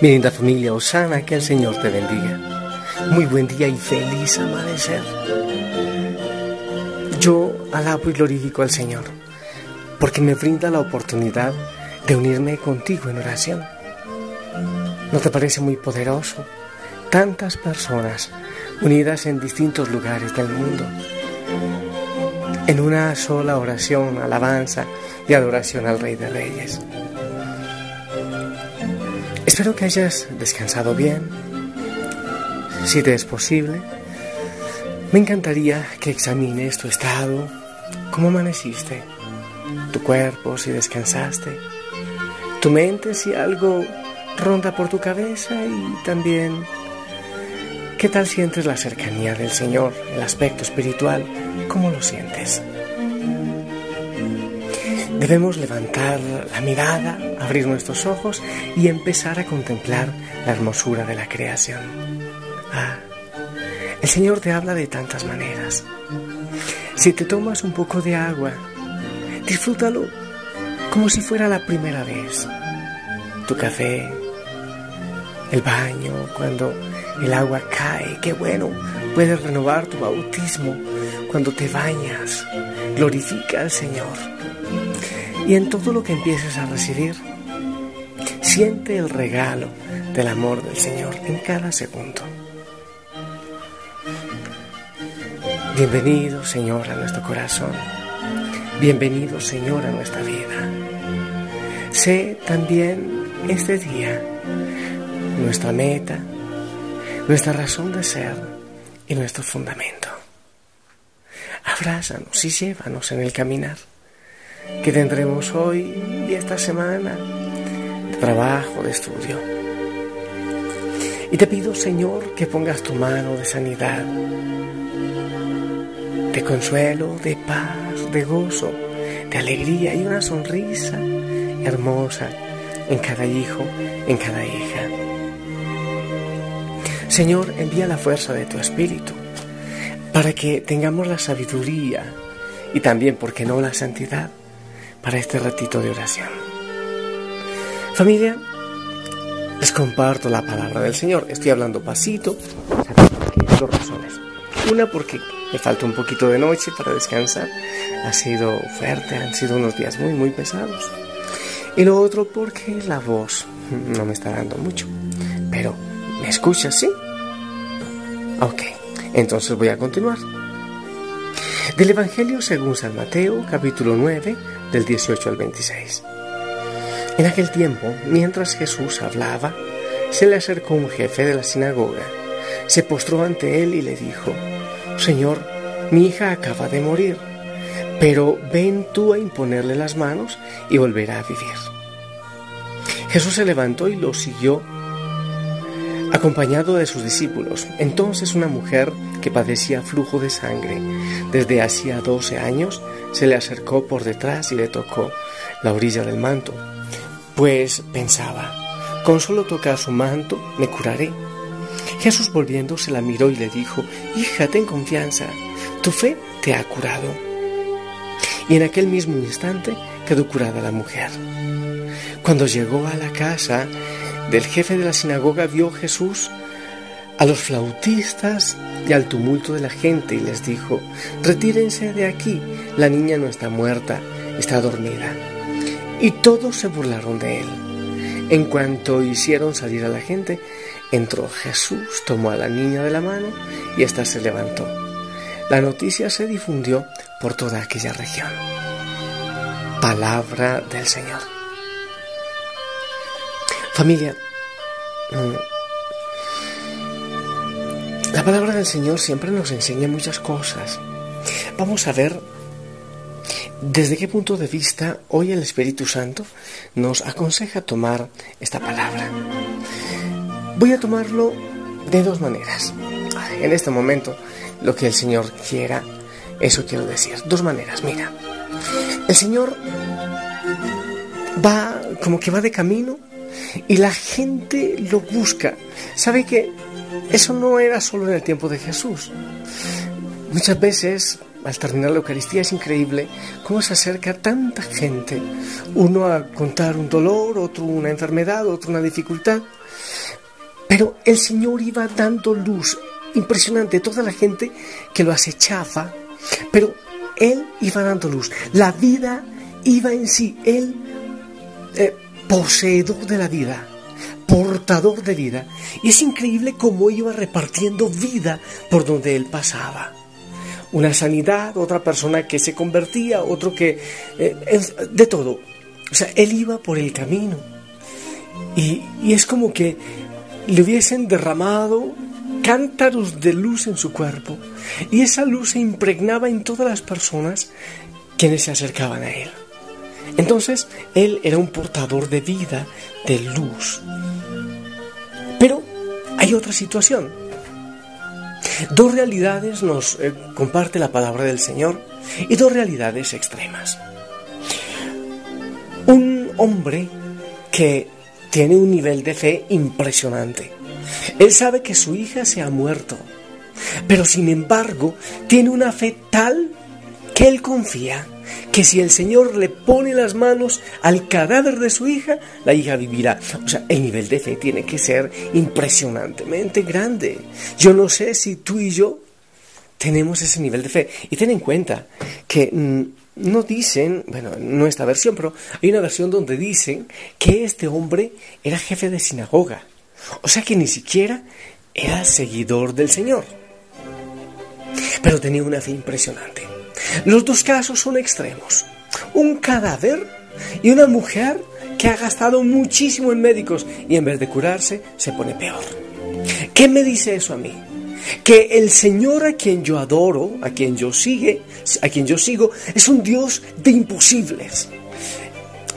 Mi linda familia Osana, que el Señor te bendiga. Muy buen día y feliz amanecer. Yo alabo y glorifico al Señor porque me brinda la oportunidad de unirme contigo en oración. ¿No te parece muy poderoso? Tantas personas unidas en distintos lugares del mundo, en una sola oración, alabanza y adoración al Rey de Reyes. Espero que hayas descansado bien. Si te es posible, me encantaría que examines tu estado, cómo amaneciste, tu cuerpo si descansaste, tu mente si algo ronda por tu cabeza y también qué tal sientes la cercanía del Señor, el aspecto espiritual, cómo lo sientes. Debemos levantar la mirada, abrir nuestros ojos y empezar a contemplar la hermosura de la creación. Ah, el Señor te habla de tantas maneras. Si te tomas un poco de agua, disfrútalo como si fuera la primera vez. Tu café, el baño, cuando el agua cae, qué bueno, puedes renovar tu bautismo cuando te bañas. Glorifica al Señor y en todo lo que empieces a recibir, siente el regalo del amor del Señor en cada segundo. Bienvenido Señor a nuestro corazón. Bienvenido Señor a nuestra vida. Sé también este día nuestra meta, nuestra razón de ser y nuestro fundamento. Abrázanos y llévanos en el caminar que tendremos hoy y esta semana de trabajo, de estudio. Y te pido, Señor, que pongas tu mano de sanidad, de consuelo, de paz, de gozo, de alegría y una sonrisa hermosa en cada hijo, en cada hija. Señor, envía la fuerza de tu Espíritu para que tengamos la sabiduría y también, ¿por qué no, la santidad para este ratito de oración. Familia, les comparto la palabra del Señor. Estoy hablando pasito, dos razones. Una porque me falta un poquito de noche para descansar. Ha sido fuerte, han sido unos días muy, muy pesados. Y lo otro porque la voz no me está dando mucho. Pero, ¿me escuchas, sí? Ok, entonces voy a continuar. Del Evangelio según San Mateo, capítulo 9, del 18 al 26. En aquel tiempo, mientras Jesús hablaba, se le acercó un jefe de la sinagoga, se postró ante él y le dijo, Señor, mi hija acaba de morir, pero ven tú a imponerle las manos y volverá a vivir. Jesús se levantó y lo siguió acompañado de sus discípulos. Entonces una mujer que padecía flujo de sangre desde hacía doce años se le acercó por detrás y le tocó la orilla del manto, pues pensaba, con solo tocar su manto me curaré. Jesús volviendo se la miró y le dijo, Hija, ten confianza, tu fe te ha curado. Y en aquel mismo instante quedó curada la mujer. Cuando llegó a la casa, del jefe de la sinagoga vio Jesús a los flautistas y al tumulto de la gente y les dijo, retírense de aquí, la niña no está muerta, está dormida. Y todos se burlaron de él. En cuanto hicieron salir a la gente, entró Jesús, tomó a la niña de la mano y ésta se levantó. La noticia se difundió por toda aquella región. Palabra del Señor. Familia, mm, la palabra del Señor siempre nos enseña muchas cosas. Vamos a ver desde qué punto de vista hoy el Espíritu Santo nos aconseja tomar esta palabra. Voy a tomarlo de dos maneras. En este momento, lo que el Señor quiera, eso quiero decir. Dos maneras, mira. El Señor va como que va de camino y la gente lo busca. ¿Sabe que eso no era solo en el tiempo de Jesús? Muchas veces, al terminar la Eucaristía, es increíble cómo se acerca tanta gente. Uno a contar un dolor, otro una enfermedad, otro una dificultad. Pero el Señor iba dando luz. Impresionante, toda la gente que lo acechaba. Pero Él iba dando luz. La vida iba en sí. Él eh, poseedor de la vida, portador de vida. Y es increíble cómo iba repartiendo vida por donde él pasaba. Una sanidad, otra persona que se convertía, otro que... Eh, de todo. O sea, él iba por el camino. Y, y es como que le hubiesen derramado cántaros de luz en su cuerpo. Y esa luz se impregnaba en todas las personas quienes se acercaban a él. Entonces, él era un portador de vida, de luz. Pero hay otra situación. Dos realidades nos eh, comparte la palabra del Señor y dos realidades extremas. Un hombre que tiene un nivel de fe impresionante. Él sabe que su hija se ha muerto, pero sin embargo tiene una fe tal que él confía que si el Señor le pone las manos al cadáver de su hija, la hija vivirá. O sea, el nivel de fe tiene que ser impresionantemente grande. Yo no sé si tú y yo tenemos ese nivel de fe. Y ten en cuenta que mm, no dicen, bueno, no esta versión, pero hay una versión donde dicen que este hombre era jefe de sinagoga. O sea que ni siquiera era seguidor del Señor. Pero tenía una fe impresionante. Los dos casos son extremos. Un cadáver y una mujer que ha gastado muchísimo en médicos y en vez de curarse se pone peor. ¿Qué me dice eso a mí? Que el Señor a quien yo adoro, a quien yo sigue, a quien yo sigo, es un Dios de imposibles.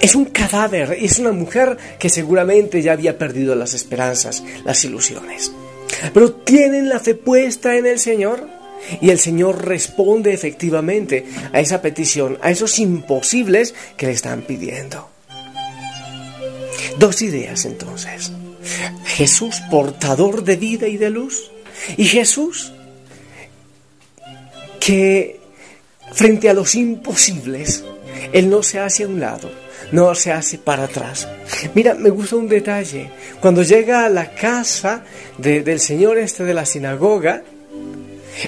Es un cadáver, es una mujer que seguramente ya había perdido las esperanzas, las ilusiones. Pero tienen la fe puesta en el Señor y el Señor responde efectivamente a esa petición, a esos imposibles que le están pidiendo. Dos ideas entonces. Jesús portador de vida y de luz. Y Jesús que frente a los imposibles, Él no se hace a un lado, no se hace para atrás. Mira, me gusta un detalle. Cuando llega a la casa del Señor este de la sinagoga,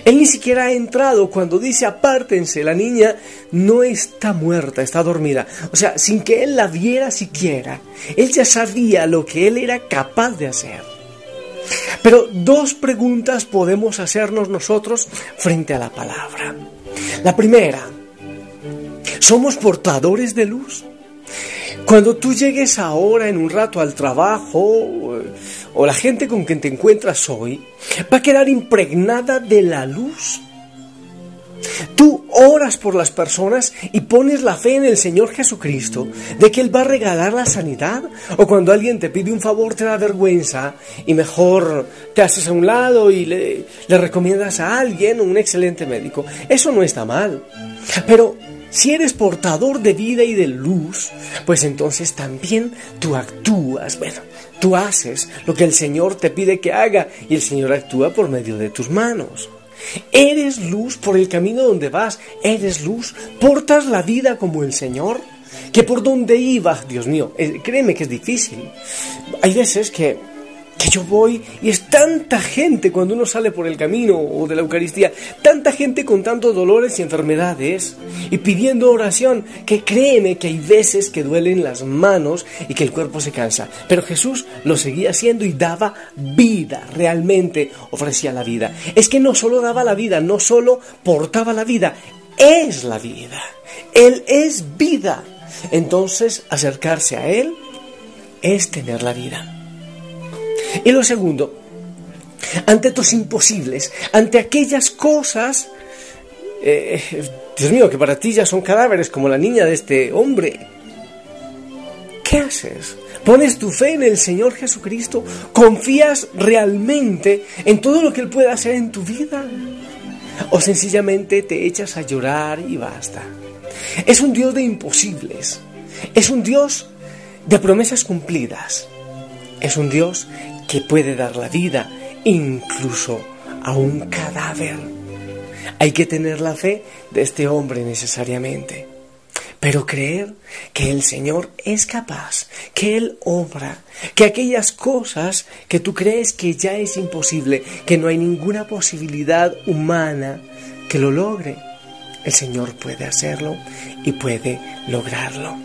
él ni siquiera ha entrado cuando dice apártense, la niña no está muerta, está dormida. O sea, sin que él la viera siquiera, él ya sabía lo que él era capaz de hacer. Pero dos preguntas podemos hacernos nosotros frente a la palabra. La primera, ¿somos portadores de luz? Cuando tú llegues ahora en un rato al trabajo o la gente con quien te encuentras hoy, va a quedar impregnada de la luz. Tú oras por las personas y pones la fe en el Señor Jesucristo de que Él va a regalar la sanidad. O cuando alguien te pide un favor te da vergüenza y mejor te haces a un lado y le, recomiendas a alguien un excelente médico. Eso no está mal. Pero si eres portador de vida y de luz, pues entonces también tú actúas, bueno, tú haces lo que el Señor te pide que haga y el Señor actúa por medio de tus manos. Eres luz por el camino donde vas, eres luz, portas la vida como el Señor, que por donde iba, Dios mío, eh, créeme que es difícil. Hay veces que yo voy y es tanta gente cuando uno sale por el camino o de la Eucaristía, tanta gente con tantos dolores y enfermedades y pidiendo oración, que créeme que hay veces que duelen las manos y que el cuerpo se cansa. Pero Jesús lo seguía haciendo y daba vida, realmente ofrecía la vida. Es que no solo daba la vida, no solo portaba la vida, es la vida. Él es vida. Entonces acercarse a Él es tener la vida. Y lo segundo, ante tus imposibles, ante aquellas cosas, eh, Dios mío, que para ti ya son cadáveres, como la niña de este hombre, ¿qué haces? ¿Pones tu fe en el Señor Jesucristo? ¿Confías realmente en todo lo que Él puede hacer en tu vida? ¿O sencillamente te echas a llorar y basta? Es un Dios de imposibles. Es un Dios de promesas cumplidas. Es un Dios que puede dar la vida incluso a un cadáver. Hay que tener la fe de este hombre necesariamente, pero creer que el Señor es capaz, que Él obra, que aquellas cosas que tú crees que ya es imposible, que no hay ninguna posibilidad humana que lo logre, el Señor puede hacerlo y puede lograrlo.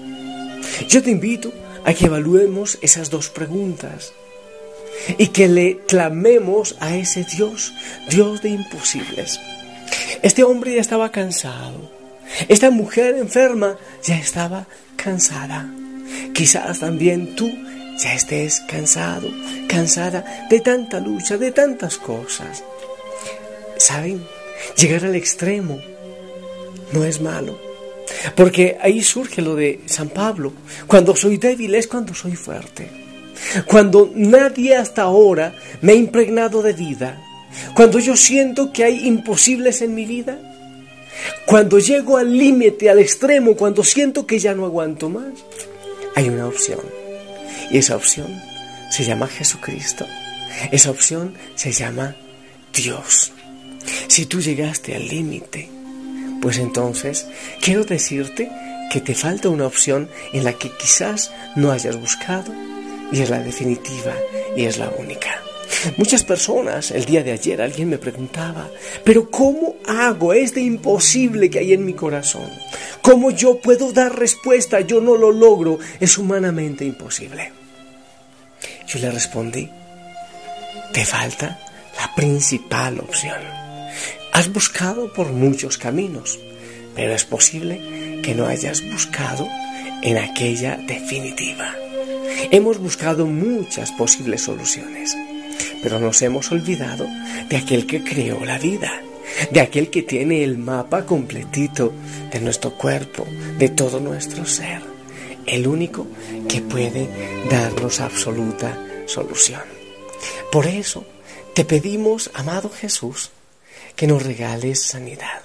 Yo te invito a que evaluemos esas dos preguntas y que le clamemos a ese Dios, Dios de imposibles. Este hombre ya estaba cansado. Esta mujer enferma ya estaba cansada. Quizás también tú ya estés cansado, cansada de tanta lucha, de tantas cosas. ¿Saben? Llegar al extremo no es malo. Porque ahí surge lo de San Pablo. Cuando soy débil es cuando soy fuerte. Cuando nadie hasta ahora me ha impregnado de vida. Cuando yo siento que hay imposibles en mi vida. Cuando llego al límite, al extremo, cuando siento que ya no aguanto más. Hay una opción. Y esa opción se llama Jesucristo. Esa opción se llama Dios. Si tú llegaste al límite, pues entonces quiero decirte que te falta una opción en la que quizás no hayas buscado y es la definitiva y es la única. Muchas personas, el día de ayer alguien me preguntaba, pero ¿cómo hago? Es de imposible que hay en mi corazón. ¿Cómo yo puedo dar respuesta? Yo no lo logro. Es humanamente imposible. Yo le respondí, te falta la principal opción. Has buscado por muchos caminos, pero es posible que no hayas buscado en aquella definitiva. Hemos buscado muchas posibles soluciones, pero nos hemos olvidado de aquel que creó la vida, de aquel que tiene el mapa completito de nuestro cuerpo, de todo nuestro ser, el único que puede darnos absoluta solución. Por eso te pedimos, amado Jesús, que nos regales sanidad.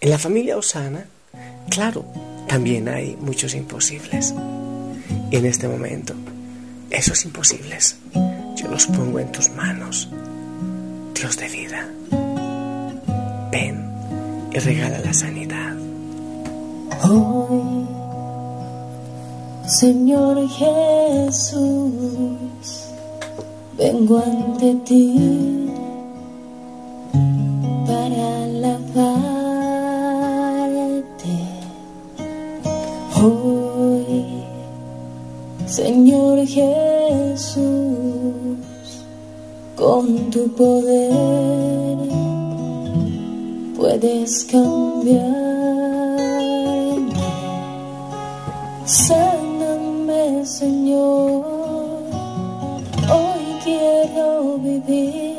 En la familia Osana, claro, también hay muchos imposibles. Y en este momento, esos imposibles, yo los pongo en tus manos, Dios de vida. Ven y regala la sanidad. Hoy, Señor Jesús, vengo ante ti quiero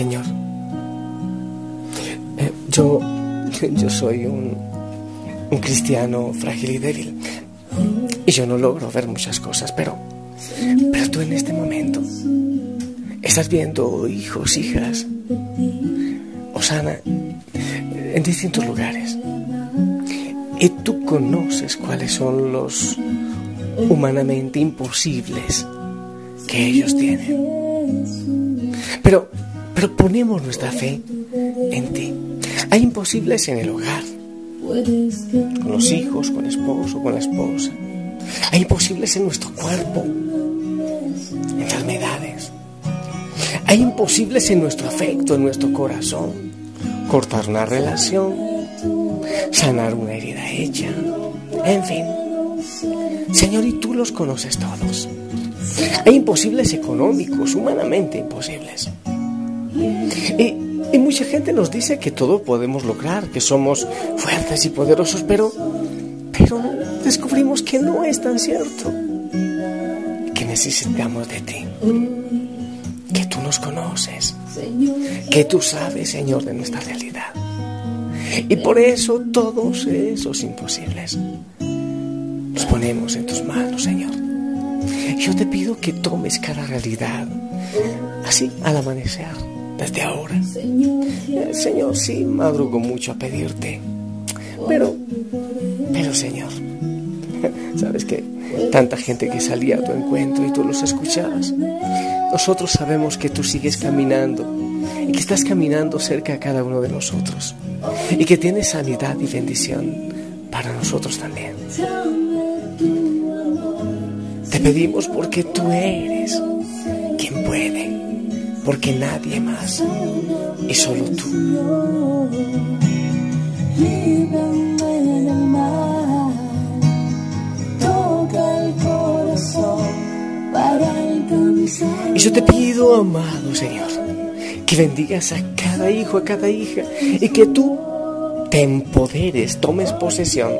Señor, eh, yo, yo soy un un cristiano frágil y débil. Y yo no logro ver muchas cosas, pero, pero tú en este momento estás viendo hijos, hijas, Osana, en distintos lugares. Y tú conoces cuáles son los humanamente imposibles que ellos tienen. Pero, pero ponemos nuestra fe en ti. Hay imposibles en el hogar con los hijos, con el esposo, con la esposa. Hay imposibles en nuestro cuerpo, enfermedades. Hay imposibles en nuestro afecto, en nuestro corazón. Cortar una relación, sanar una herida hecha, en fin. Señor, y tú los conoces todos. Hay imposibles económicos, humanamente imposibles. Y, mucha gente nos dice que todo podemos lograr, que somos fuertes y poderosos, pero, pero descubrimos que no es tan cierto. Que necesitamos de ti. Que tú nos conoces. Que tú sabes, Señor, de nuestra realidad. Y por eso todos esos imposibles los ponemos en tus manos, Señor. Yo te pido que tomes cada realidad, así al amanecer, desde ahora. Señor, sí, madrugo mucho a pedirte, pero, pero Señor, sabes que tanta gente que salía a tu encuentro y tú los escuchabas. Nosotros sabemos que tú sigues caminando y que estás caminando cerca a cada uno de nosotros y que tienes sanidad y bendición para nosotros también. Te pedimos porque tú eres quien puede, porque nadie más y solo tú. Y yo te pido, amado Señor, que bendigas a cada hijo, a cada hija, y que tú te empoderes, tomes posesión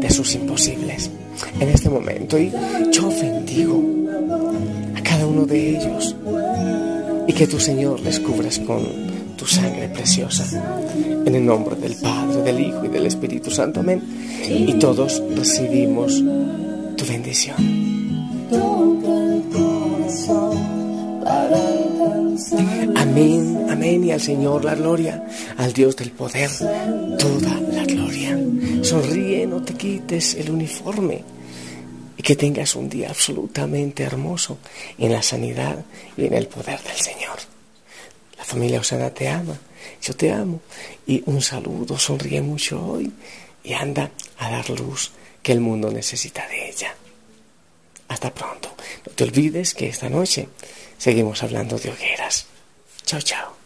de sus imposibles en este momento. Y yo bendigo a cada uno de ellos y que tu Señor les cubras con tu sangre preciosa. En el nombre del Padre, del Hijo y del Espíritu Santo. Amén. Y todos recibimos tu bendición. Amén, amén. Y al Señor la gloria, al Dios del poder, toda la gloria. Sonríe, no te quites el uniforme y que tengas un día absolutamente hermoso en la sanidad y en el poder del Señor. La familia Osana te ama, yo te amo y un saludo, sonríe mucho hoy y anda a dar luz que el mundo necesita de ella. Hasta pronto. No te olvides que esta noche seguimos hablando de hogueras. Chao, chao.